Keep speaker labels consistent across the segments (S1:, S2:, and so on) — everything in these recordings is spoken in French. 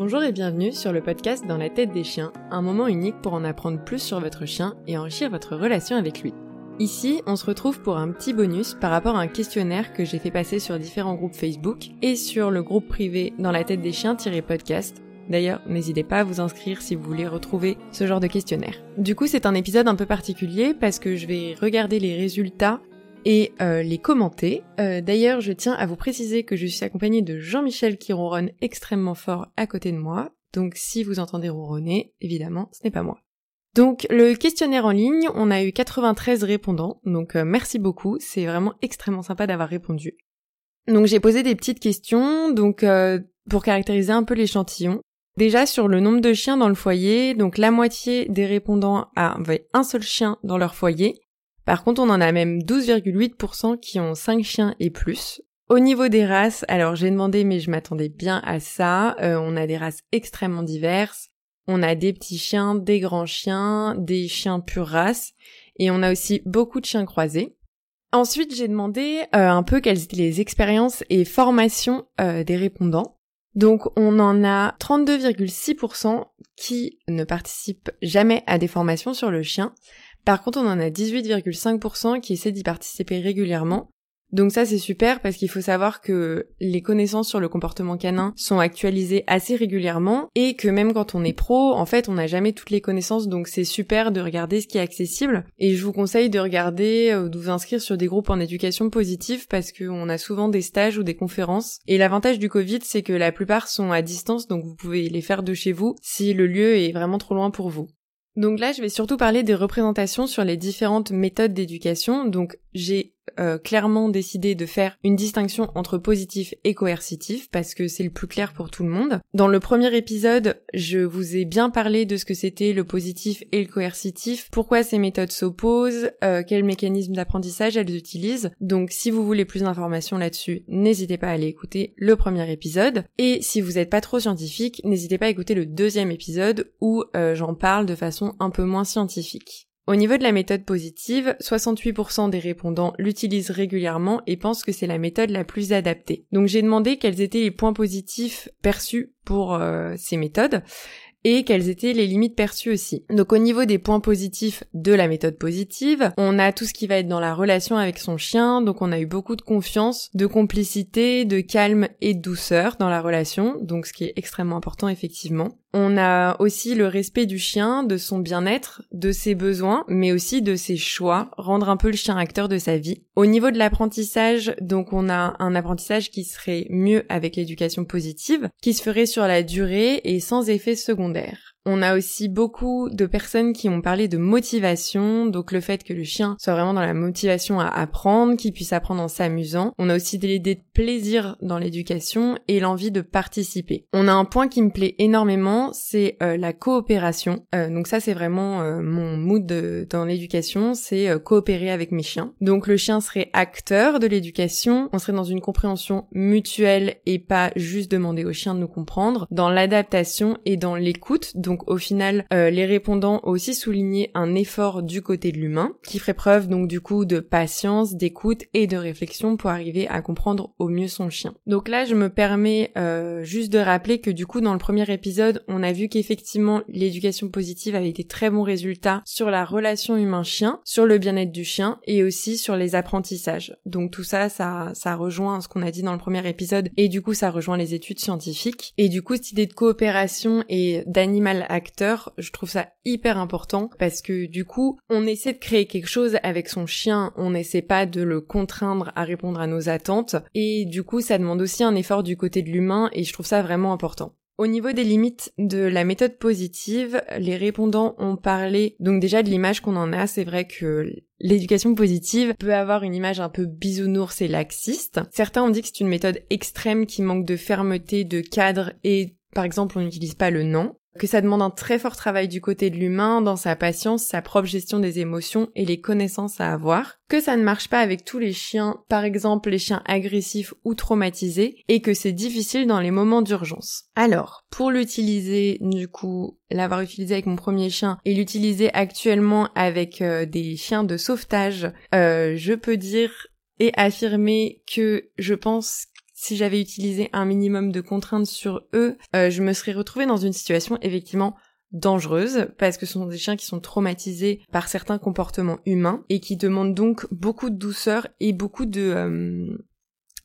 S1: Bonjour et bienvenue sur le podcast Dans la tête des chiens, un moment unique pour en apprendre plus sur votre chien et enrichir votre relation avec lui. Ici, on se retrouve pour un petit bonus par rapport à un questionnaire que j'ai fait passer sur différents groupes Facebook et sur le groupe privé Dans la tête des chiens-podcast. D'ailleurs, n'hésitez pas à vous inscrire si vous voulez retrouver ce genre de questionnaire. Du coup, c'est un épisode un peu particulier parce que je vais regarder les résultats et euh, les commenter. Euh, d'ailleurs, je tiens à vous préciser que je suis accompagnée de Jean-Michel qui ronronne extrêmement fort à côté de moi. Donc si vous entendez ronronner, évidemment, ce n'est pas moi. Donc le questionnaire en ligne, on a eu 93 répondants, donc euh, merci beaucoup, c'est vraiment extrêmement sympa d'avoir répondu. Donc j'ai posé des petites questions, donc pour caractériser un peu l'échantillon. Déjà sur le nombre de chiens dans le foyer, donc la moitié des répondants avaient un seul chien dans leur foyer, par contre, on en a même 12,8% qui ont 5 chiens et plus. Au niveau des races, alors j'ai demandé mais je m'attendais bien à ça, euh, on a des races extrêmement diverses. On a des petits chiens, des grands chiens, des chiens pure race et on a aussi beaucoup de chiens croisés. Ensuite, j'ai demandé euh, un peu quelles étaient les expériences et formations euh, des répondants. Donc on en a 32,6% qui ne participent jamais à des formations sur le chien, par contre, on en a 18,5% qui essaient d'y participer régulièrement. Donc ça c'est super parce qu'il faut savoir que les connaissances sur le comportement canin sont actualisées assez régulièrement et que même quand on est pro, en fait on n'a jamais toutes les connaissances donc c'est super de regarder ce qui est accessible et je vous conseille de regarder ou de vous inscrire sur des groupes en éducation positive parce qu'on a souvent des stages ou des conférences et l'avantage du Covid c'est que la plupart sont à distance donc vous pouvez les faire de chez vous si le lieu est vraiment trop loin pour vous. Donc là, je vais surtout parler des représentations sur les différentes méthodes d'éducation. Donc j'ai euh, clairement décidé de faire une distinction entre positif et coercitif parce que c'est le plus clair pour tout le monde. Dans le premier épisode, je vous ai bien parlé de ce que c'était le positif et le coercitif, pourquoi ces méthodes s'opposent, euh, quels mécanismes d'apprentissage elles utilisent. Donc si vous voulez plus d'informations là-dessus, n'hésitez pas à aller écouter le premier épisode. Et si vous n'êtes pas trop scientifique, n'hésitez pas à écouter le deuxième épisode où euh, j'en parle de façon un peu moins scientifique. Au niveau de la méthode positive, 68% des répondants l'utilisent régulièrement et pensent que c'est la méthode la plus adaptée. Donc j'ai demandé quels étaient les points positifs perçus pour euh, ces méthodes et quelles étaient les limites perçues aussi. Donc au niveau des points positifs de la méthode positive, on a tout ce qui va être dans la relation avec son chien, donc on a eu beaucoup de confiance, de complicité, de calme et de douceur dans la relation, donc ce qui est extrêmement important effectivement. On a aussi le respect du chien, de son bien-être, de ses besoins, mais aussi de ses choix, rendre un peu le chien acteur de sa vie. Au niveau de l'apprentissage, donc on a un apprentissage qui serait mieux avec l'éducation positive, qui se ferait sur la durée et sans effet secondaire. On a aussi beaucoup de personnes qui ont parlé de motivation, donc le fait que le chien soit vraiment dans la motivation à apprendre, qu'il puisse apprendre en s'amusant. On a aussi l'idée de plaisir dans l'éducation et l'envie de participer. On a un point qui me plaît énormément, c'est euh, la coopération. Euh, donc ça c'est vraiment euh, mon mood dans l'éducation, c'est coopérer avec mes chiens. Donc le chien serait acteur de l'éducation, on serait dans une compréhension mutuelle et pas juste demander au chien de nous comprendre, dans l'adaptation et dans l'écoute. Au final, euh, les répondants ont aussi souligné un effort du côté de l'humain, qui ferait preuve donc du coup de patience, d'écoute et de réflexion pour arriver à comprendre au mieux son chien. Donc là, je me permets euh, juste de rappeler que du coup, dans le premier épisode, on a vu qu'effectivement l'éducation positive avait été très bons résultats sur la relation humain-chien, sur le bien-être du chien et aussi sur les apprentissages. Donc tout ça, ça, ça rejoint ce qu'on a dit dans le premier épisode et du coup, ça rejoint les études scientifiques. Et du coup, cette idée de coopération et d'animal acteur, je trouve ça hyper important parce que du coup, on essaie de créer quelque chose avec son chien, on n'essaie pas de le contraindre à répondre à nos attentes et du coup, ça demande aussi un effort du côté de l'humain et je trouve ça vraiment important. Au niveau des limites de la méthode positive, les répondants ont parlé donc déjà de l'image qu'on en a. C'est vrai que l'éducation positive peut avoir une image un peu bisounours et laxiste. Certains ont dit que c'est une méthode extrême qui manque de fermeté, de cadre et par exemple on n'utilise pas le non que ça demande un très fort travail du côté de l'humain, dans sa patience, sa propre gestion des émotions et les connaissances à avoir, que ça ne marche pas avec tous les chiens, par exemple les chiens agressifs ou traumatisés, et que c'est difficile dans les moments d'urgence. Alors, pour l'utiliser, du coup, l'avoir utilisé avec mon premier chien et l'utiliser actuellement avec euh, des chiens de sauvetage, euh, je peux dire et affirmer que je pense si j'avais utilisé un minimum de contraintes sur eux, euh, je me serais retrouvée dans une situation effectivement dangereuse parce que ce sont des chiens qui sont traumatisés par certains comportements humains et qui demandent donc beaucoup de douceur et beaucoup de euh,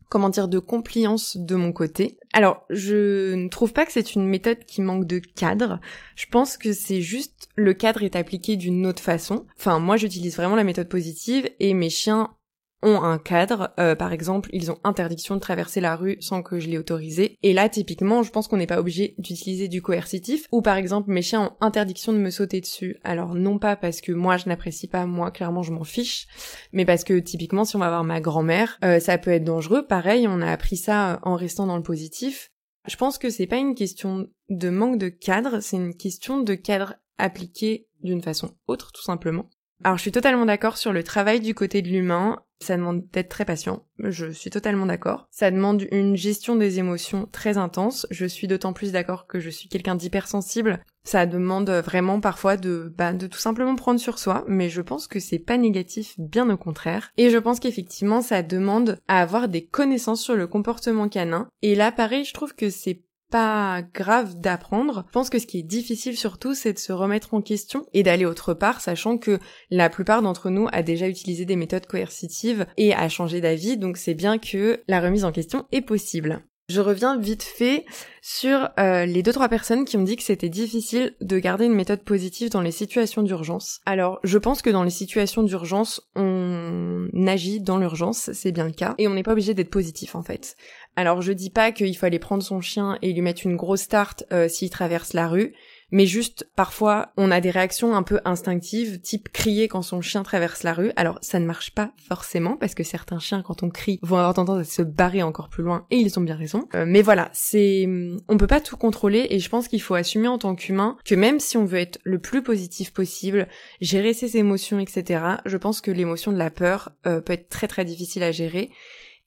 S1: comment dire de compliance de mon côté. Alors, je ne trouve pas que c'est une méthode qui manque de cadre. Je pense que c'est juste le cadre est appliqué d'une autre façon. Enfin, moi j'utilise vraiment la méthode positive et mes chiens ont un cadre. Euh, par exemple, ils ont interdiction de traverser la rue sans que je l'ai autorisé. Et là, typiquement, je pense qu'on n'est pas obligé d'utiliser du coercitif. Ou par exemple, mes chiens ont interdiction de me sauter dessus. Alors non pas parce que moi je n'apprécie pas, moi clairement je m'en fiche, mais parce que typiquement, si on va voir ma grand-mère, euh, ça peut être dangereux. Pareil, on a appris ça euh, en restant dans le positif. Je pense que c'est pas une question de manque de cadre, c'est une question de cadre appliqué d'une façon autre, tout simplement. Alors je suis totalement d'accord sur le travail du côté de l'humain. Ça demande d'être très patient, je suis totalement d'accord. Ça demande une gestion des émotions très intense. Je suis d'autant plus d'accord que je suis quelqu'un d'hypersensible. Ça demande vraiment parfois de, bah, de tout simplement prendre sur soi, mais je pense que c'est pas négatif, bien au contraire. Et je pense qu'effectivement, ça demande à avoir des connaissances sur le comportement canin. Et là, pareil, je trouve que c'est pas grave d'apprendre. Je pense que ce qui est difficile surtout, c'est de se remettre en question et d'aller autre part, sachant que la plupart d'entre nous a déjà utilisé des méthodes coercitives et a changé d'avis, donc c'est bien que la remise en question est possible. Je reviens vite fait sur euh, les deux trois personnes qui ont dit que c'était difficile de garder une méthode positive dans les situations d'urgence. Alors, je pense que dans les situations d'urgence, on agit dans l'urgence, c'est bien le cas, et on n'est pas obligé d'être positif en fait. Alors, je dis pas qu'il faut aller prendre son chien et lui mettre une grosse tarte euh, s'il traverse la rue mais juste parfois on a des réactions un peu instinctives, type crier quand son chien traverse la rue. Alors ça ne marche pas forcément parce que certains chiens quand on crie vont avoir tendance à se barrer encore plus loin et ils ont bien raison. Euh, mais voilà, c'est on peut pas tout contrôler et je pense qu'il faut assumer en tant qu'humain que même si on veut être le plus positif possible, gérer ses émotions, etc. Je pense que l'émotion de la peur euh, peut être très très difficile à gérer.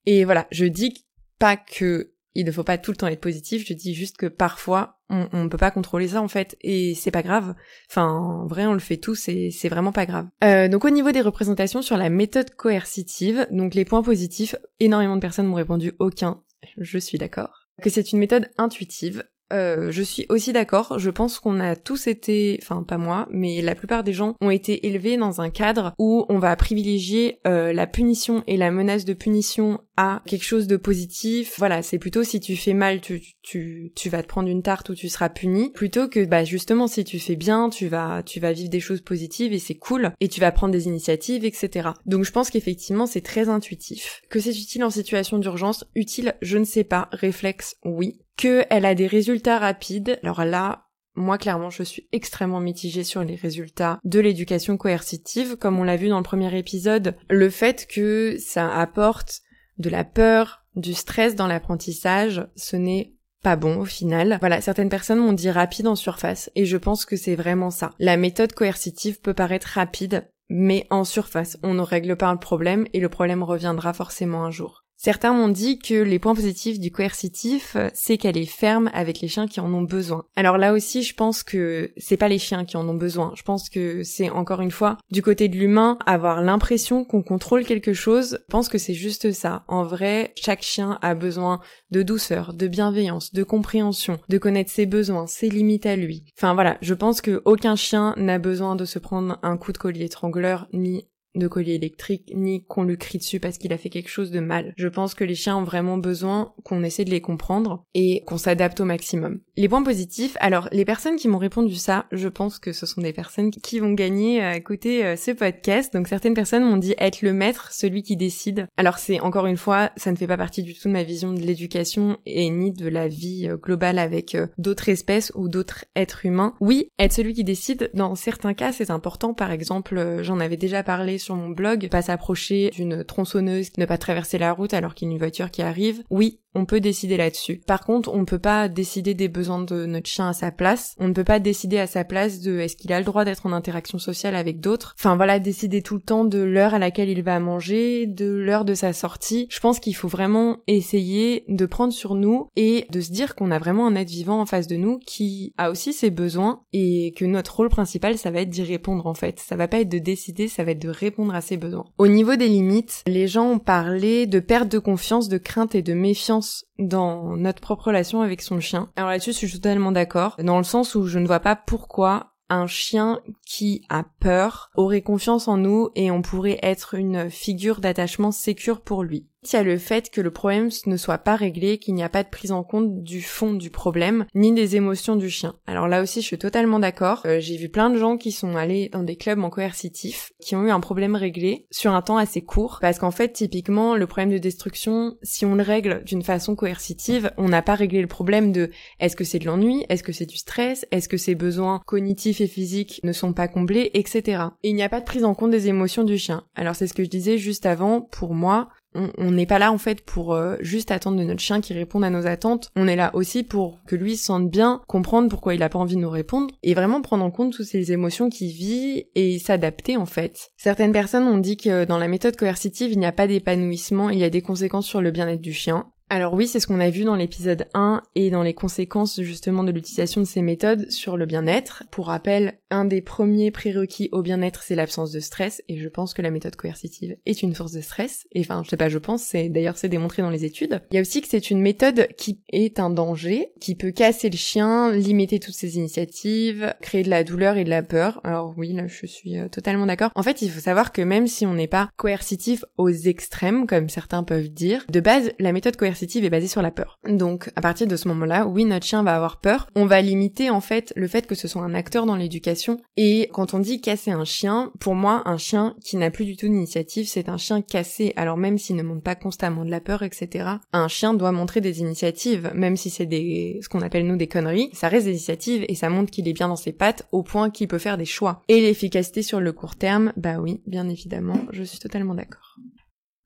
S1: Et voilà, je dis pas que il ne faut pas tout le temps être positif, je dis juste que parfois on, on peut pas contrôler ça en fait et c'est pas grave. Enfin, en vrai, on le fait tous et c'est vraiment pas grave. Euh, donc au niveau des représentations sur la méthode coercitive, donc les points positifs, énormément de personnes m'ont répondu aucun. Je suis d'accord. Que c'est une méthode intuitive, euh, je suis aussi d'accord. Je pense qu'on a tous été, enfin pas moi, mais la plupart des gens ont été élevés dans un cadre où on va privilégier euh, la punition et la menace de punition à quelque chose de positif. Voilà, c'est plutôt si tu fais mal, tu, tu, tu vas te prendre une tarte ou tu seras puni, plutôt que bah justement si tu fais bien, tu vas tu vas vivre des choses positives et c'est cool et tu vas prendre des initiatives, etc. Donc je pense qu'effectivement c'est très intuitif. Que c'est utile en situation d'urgence, utile, je ne sais pas. Réflexe, oui qu'elle a des résultats rapides. Alors là, moi, clairement, je suis extrêmement mitigée sur les résultats de l'éducation coercitive. Comme on l'a vu dans le premier épisode, le fait que ça apporte de la peur, du stress dans l'apprentissage, ce n'est pas bon au final. Voilà, certaines personnes m'ont dit rapide en surface et je pense que c'est vraiment ça. La méthode coercitive peut paraître rapide, mais en surface, on ne règle pas le problème et le problème reviendra forcément un jour. Certains m'ont dit que les points positifs du coercitif, c'est qu'elle est ferme avec les chiens qui en ont besoin. Alors là aussi, je pense que c'est pas les chiens qui en ont besoin. Je pense que c'est encore une fois du côté de l'humain avoir l'impression qu'on contrôle quelque chose. Je pense que c'est juste ça. En vrai, chaque chien a besoin de douceur, de bienveillance, de compréhension, de connaître ses besoins, ses limites à lui. Enfin voilà, je pense que aucun chien n'a besoin de se prendre un coup de collier étrangleur ni de collier électrique, ni qu'on lui crie dessus parce qu'il a fait quelque chose de mal. Je pense que les chiens ont vraiment besoin qu'on essaie de les comprendre et qu'on s'adapte au maximum. Les points positifs, alors les personnes qui m'ont répondu ça, je pense que ce sont des personnes qui vont gagner à écouter euh, ce podcast. Donc certaines personnes m'ont dit être le maître, celui qui décide. Alors c'est encore une fois, ça ne fait pas partie du tout de ma vision de l'éducation et ni de la vie euh, globale avec euh, d'autres espèces ou d'autres êtres humains. Oui, être celui qui décide, dans certains cas c'est important. Par exemple, j'en avais déjà parlé sur mon blog, pas s'approcher d'une tronçonneuse, ne pas traverser la route alors qu'il y a une voiture qui arrive. Oui, on peut décider là-dessus. Par contre, on ne peut pas décider des besoins de notre chien à sa place. On ne peut pas décider à sa place de est-ce qu'il a le droit d'être en interaction sociale avec d'autres. Enfin voilà, décider tout le temps de l'heure à laquelle il va manger, de l'heure de sa sortie. Je pense qu'il faut vraiment essayer de prendre sur nous et de se dire qu'on a vraiment un être vivant en face de nous qui a aussi ses besoins et que notre rôle principal ça va être d'y répondre en fait. Ça va pas être de décider, ça va être de répondre à ses besoins. Au niveau des limites, les gens ont parlé de perte de confiance, de crainte et de méfiance dans notre propre relation avec son chien. Alors là-dessus, je suis totalement d'accord, dans le sens où je ne vois pas pourquoi un chien qui a peur aurait confiance en nous et on pourrait être une figure d'attachement sécure pour lui il y a le fait que le problème ne soit pas réglé, qu'il n'y a pas de prise en compte du fond du problème, ni des émotions du chien. Alors là aussi, je suis totalement d'accord. Euh, j'ai vu plein de gens qui sont allés dans des clubs en coercitif, qui ont eu un problème réglé sur un temps assez court, parce qu'en fait, typiquement, le problème de destruction, si on le règle d'une façon coercitive, on n'a pas réglé le problème de est-ce que c'est de l'ennui, est-ce que c'est du stress, est-ce que ses besoins cognitifs et physiques ne sont pas comblés, etc. Et il n'y a pas de prise en compte des émotions du chien. Alors c'est ce que je disais juste avant, pour moi, on n'est pas là en fait pour euh, juste attendre de notre chien qui réponde à nos attentes. On est là aussi pour que lui se sente bien, comprendre pourquoi il a pas envie de nous répondre et vraiment prendre en compte toutes ces émotions qu'il vit et s'adapter en fait. Certaines personnes ont dit que dans la méthode coercitive, il n'y a pas d'épanouissement, il y a des conséquences sur le bien-être du chien. Alors oui, c'est ce qu'on a vu dans l'épisode 1 et dans les conséquences justement de l'utilisation de ces méthodes sur le bien-être. Pour rappel, un des premiers prérequis au bien-être, c'est l'absence de stress et je pense que la méthode coercitive est une source de stress. Et enfin, je sais pas, je pense, c'est d'ailleurs c'est démontré dans les études. Il y a aussi que c'est une méthode qui est un danger, qui peut casser le chien, limiter toutes ses initiatives, créer de la douleur et de la peur. Alors oui, là je suis euh, totalement d'accord. En fait, il faut savoir que même si on n'est pas coercitif aux extrêmes comme certains peuvent dire, de base, la méthode coercitive est basée sur la peur. Donc, à partir de ce moment-là, oui, notre chien va avoir peur. On va limiter, en fait, le fait que ce soit un acteur dans l'éducation. Et quand on dit casser un chien, pour moi, un chien qui n'a plus du tout d'initiative, c'est un chien cassé. Alors même s'il ne montre pas constamment de la peur, etc., un chien doit montrer des initiatives, même si c'est des, ce qu'on appelle nous des conneries. Ça reste des initiatives et ça montre qu'il est bien dans ses pattes au point qu'il peut faire des choix. Et l'efficacité sur le court terme, bah oui, bien évidemment, je suis totalement d'accord.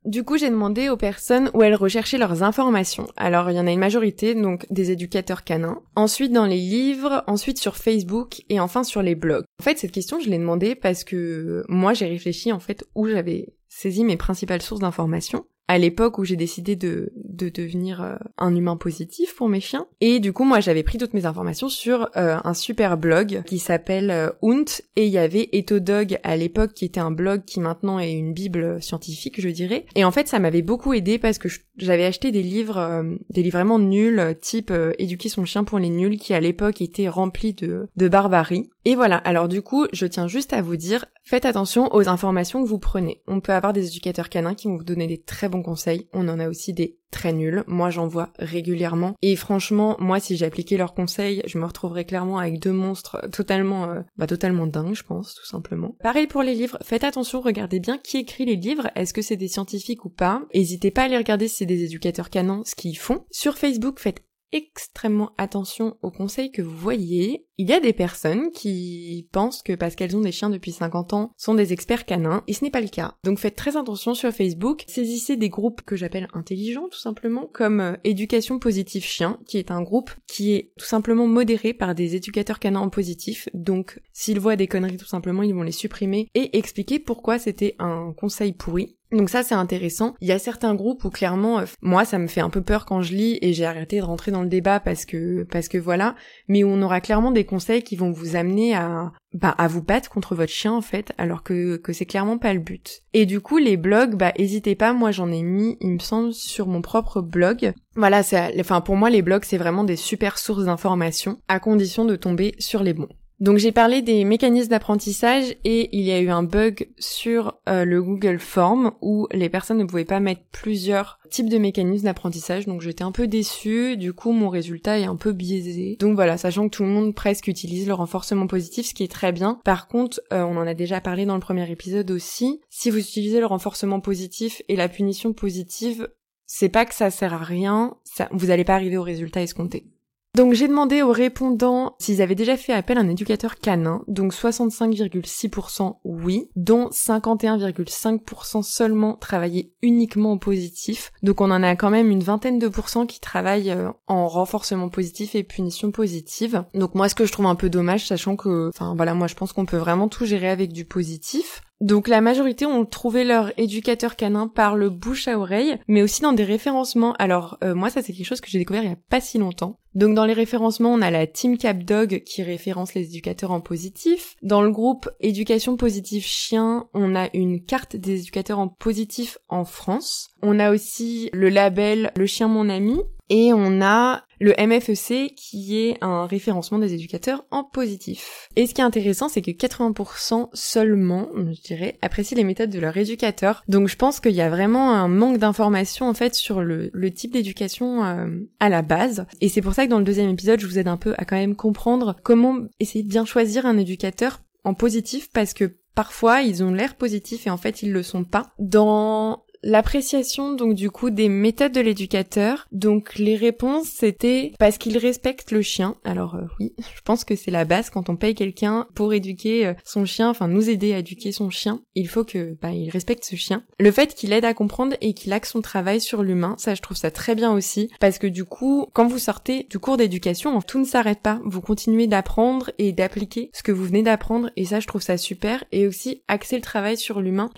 S1: Du coup, j'ai demandé aux personnes où elles recherchaient leurs informations. Alors, il y en a une majorité, donc des éducateurs canins. Ensuite, dans les livres, ensuite sur Facebook et enfin sur les blogs. En fait, cette question, je l'ai demandé parce que moi, j'ai réfléchi en fait où j'avais saisi mes principales sources d'informations à l'époque où j'ai décidé de, de devenir euh, un humain positif pour mes chiens. Et du coup, moi, j'avais pris toutes mes informations sur euh, un super blog qui s'appelle euh, Hunt, et il y avait Ethodog à l'époque qui était un blog qui maintenant est une bible scientifique, je dirais. Et en fait, ça m'avait beaucoup aidé parce que j'avais acheté des livres, des livres vraiment nuls, type Éduquer son chien pour les nuls, qui à l'époque étaient remplis de, de barbarie. Et voilà, alors du coup, je tiens juste à vous dire, faites attention aux informations que vous prenez. On peut avoir des éducateurs canins qui vont vous donner des très bons conseils, on en a aussi des très nuls, moi j'en vois régulièrement, et franchement, moi si j'appliquais leurs conseils, je me retrouverais clairement avec deux monstres totalement, euh, bah totalement dingues, je pense, tout simplement. Pareil pour les livres, faites attention, regardez bien qui écrit les livres, est-ce que c'est des scientifiques ou pas, n'hésitez pas à les regarder si c'est des éducateurs canins, ce qu'ils font. Sur Facebook, faites extrêmement attention aux conseils que vous voyez. Il y a des personnes qui pensent que parce qu'elles ont des chiens depuis 50 ans, sont des experts canins, et ce n'est pas le cas. Donc faites très attention sur Facebook, saisissez des groupes que j'appelle intelligents tout simplement, comme euh, Éducation Positive Chien, qui est un groupe qui est tout simplement modéré par des éducateurs canins en positif, donc s'ils voient des conneries tout simplement, ils vont les supprimer et expliquer pourquoi c'était un conseil pourri. Donc ça c'est intéressant. Il y a certains groupes où clairement euh, moi ça me fait un peu peur quand je lis et j'ai arrêté de rentrer dans le débat parce que parce que voilà, mais où on aura clairement des conseils qui vont vous amener à bah à vous battre contre votre chien en fait alors que que c'est clairement pas le but. Et du coup les blogs bah hésitez pas, moi j'en ai mis il me semble sur mon propre blog. Voilà, c'est enfin pour moi les blogs c'est vraiment des super sources d'informations à condition de tomber sur les bons. Donc j'ai parlé des mécanismes d'apprentissage et il y a eu un bug sur euh, le Google Form où les personnes ne pouvaient pas mettre plusieurs types de mécanismes d'apprentissage. Donc j'étais un peu déçue, du coup mon résultat est un peu biaisé. Donc voilà, sachant que tout le monde presque utilise le renforcement positif, ce qui est très bien. Par contre, euh, on en a déjà parlé dans le premier épisode aussi, si vous utilisez le renforcement positif et la punition positive, c'est pas que ça sert à rien, vous n'allez pas arriver au résultat escompté. Donc j'ai demandé aux répondants s'ils avaient déjà fait appel à un éducateur canin, donc 65,6% oui, dont 51,5% seulement travaillaient uniquement en positif. Donc on en a quand même une vingtaine de pourcents qui travaillent euh, en renforcement positif et punition positive. Donc moi ce que je trouve un peu dommage, sachant que, enfin voilà, moi je pense qu'on peut vraiment tout gérer avec du positif. Donc la majorité ont trouvé leur éducateur canin par le bouche à oreille, mais aussi dans des référencements. Alors euh, moi ça c'est quelque chose que j'ai découvert il y a pas si longtemps. Donc dans les référencements, on a la Team Cap Dog qui référence les éducateurs en positif. Dans le groupe Éducation positive chien, on a une carte des éducateurs en positif en France. On a aussi le label Le chien mon ami et on a le MFEC qui est un référencement des éducateurs en positif. Et ce qui est intéressant, c'est que 80% seulement, je dirais, apprécient les méthodes de leur éducateur. Donc je pense qu'il y a vraiment un manque d'informations en fait sur le, type d'éducation euh, à la base. Et c'est pour ça que dans le deuxième épisode, je vous aide un peu à quand même comprendre comment essayer de bien choisir un éducateur en positif parce que parfois ils ont l'air positifs et en fait ils le sont pas. Dans L'appréciation donc du coup des méthodes de l'éducateur. Donc les réponses c'était parce qu'il respecte le chien. Alors euh, oui, je pense que c'est la base quand on paye quelqu'un pour éduquer euh, son chien, enfin nous aider à éduquer son chien. Il faut que bah, il respecte ce chien. Le fait qu'il aide à comprendre et qu'il axe son travail sur l'humain, ça je trouve ça très bien aussi parce que du coup quand vous sortez du cours d'éducation, tout ne s'arrête pas. Vous continuez d'apprendre et d'appliquer ce que vous venez d'apprendre et ça je trouve ça super et aussi axer le travail sur l'humain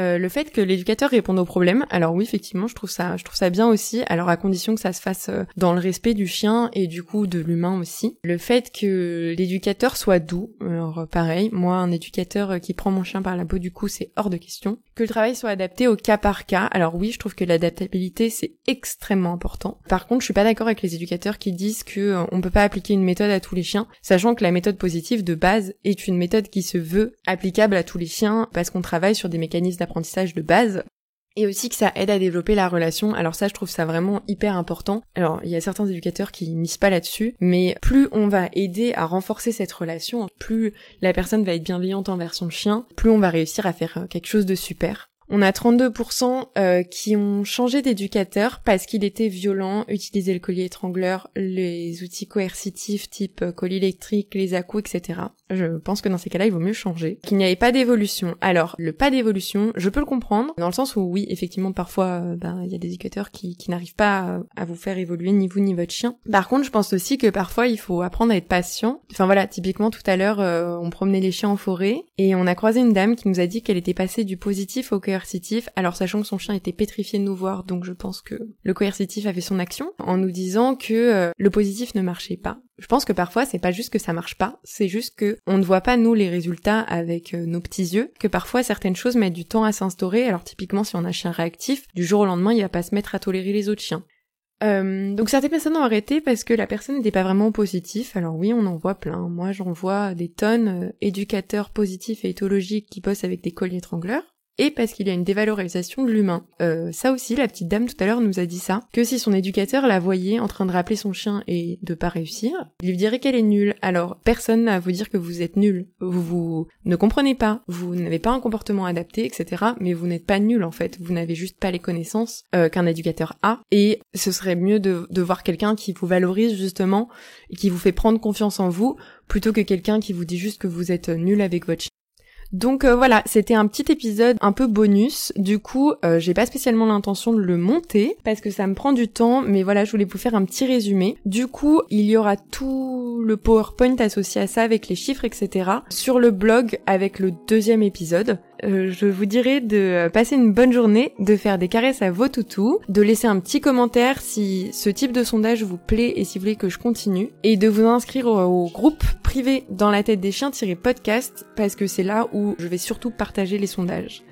S1: euh, le fait que l'éducateur réponde aux problèmes, alors oui effectivement je trouve ça je trouve ça bien aussi, alors à condition que ça se fasse euh, dans le respect du chien et du coup de l'humain aussi. Le fait que l'éducateur soit doux, alors pareil, moi un éducateur euh, qui prend mon chien par la peau du cou c'est hors de question. Que le travail soit adapté au cas par cas, alors oui je trouve que l'adaptabilité c'est extrêmement important. Par contre je suis pas d'accord avec les éducateurs qui disent que on peut pas appliquer une méthode à tous les chiens, sachant que la méthode positive de base est une méthode qui se veut applicable à tous les chiens parce qu'on travaille sur des mécanismes de base et aussi que ça aide à développer la relation. Alors ça, je trouve ça vraiment hyper important. Alors, il y a certains éducateurs qui misent pas là-dessus, mais plus on va aider à renforcer cette relation, plus la personne va être bienveillante envers son chien, plus on va réussir à faire quelque chose de super. On a 32% euh, qui ont changé d'éducateur parce qu'il était violent, utilisait le collier étrangleur, les outils coercitifs type euh, collier électrique, les à etc. Je pense que dans ces cas-là, il vaut mieux changer. Qu'il n'y avait pas d'évolution. Alors, le pas d'évolution, je peux le comprendre, dans le sens où oui, effectivement, parfois, euh, ben, il y a des éducateurs qui, qui n'arrivent pas à, vous faire évoluer ni vous ni votre chien. Par contre, je pense aussi que parfois, il faut apprendre à être patient. Enfin voilà, typiquement, tout à l'heure, on promenait les chiens en forêt et on a croisé une dame qui nous a dit qu'elle était passée du positif au cœur alors sachant que son chien était pétrifié de nous voir, donc je pense que le coercitif avait son action, en nous disant que euh, le positif ne marchait pas. Je pense que parfois c'est pas juste que ça marche pas, c'est juste que on ne voit pas nous les résultats avec euh, nos petits yeux, que parfois certaines choses mettent du temps à s'instaurer, alors typiquement si on a un chien réactif, du jour au lendemain il va pas se mettre à tolérer les autres chiens. Euh, donc certaines personnes ont arrêté parce que la personne n'était pas vraiment positif. Alors oui, on en voit plein. Moi, j'en vois des tonnes éducateurs positifs et éthologiques qui bossent avec des colliers étrangleurs et parce qu'il y a une dévalorisation de l'humain. Euh, ça aussi, la petite dame tout à l'heure nous a dit ça, que si son éducateur la voyait en train de rappeler son chien et de pas réussir, il lui dirait qu'elle est nulle. Alors, personne n'a à vous dire que vous êtes nul. Vous, vous ne comprenez pas, vous n'avez pas un comportement adapté, etc. Mais vous n'êtes pas nul en fait, vous n'avez juste pas les connaissances euh, qu'un éducateur a. Et ce serait mieux de, voir quelqu'un qui vous valorise justement et qui vous fait prendre confiance en vous plutôt que quelqu'un qui vous dit juste que vous êtes nul avec votre chien. Donc euh, voilà, c'était un petit épisode un peu bonus. Du coup, euh, j'ai pas spécialement l'intention de le monter parce que ça me prend du temps, mais voilà, je voulais vous faire un petit résumé. Du coup, il y aura tout le PowerPoint associé à ça avec les chiffres, etc. sur le blog avec le deuxième épisode. Euh, je vous dirais de passer une bonne journée, de faire des caresses à vos toutous, de laisser un petit commentaire si ce type de sondage vous plaît et si vous voulez que je continue, et de vous inscrire au, groupe privé dans la tête des chiens-podcast parce que c'est là où je vais surtout partager les sondages.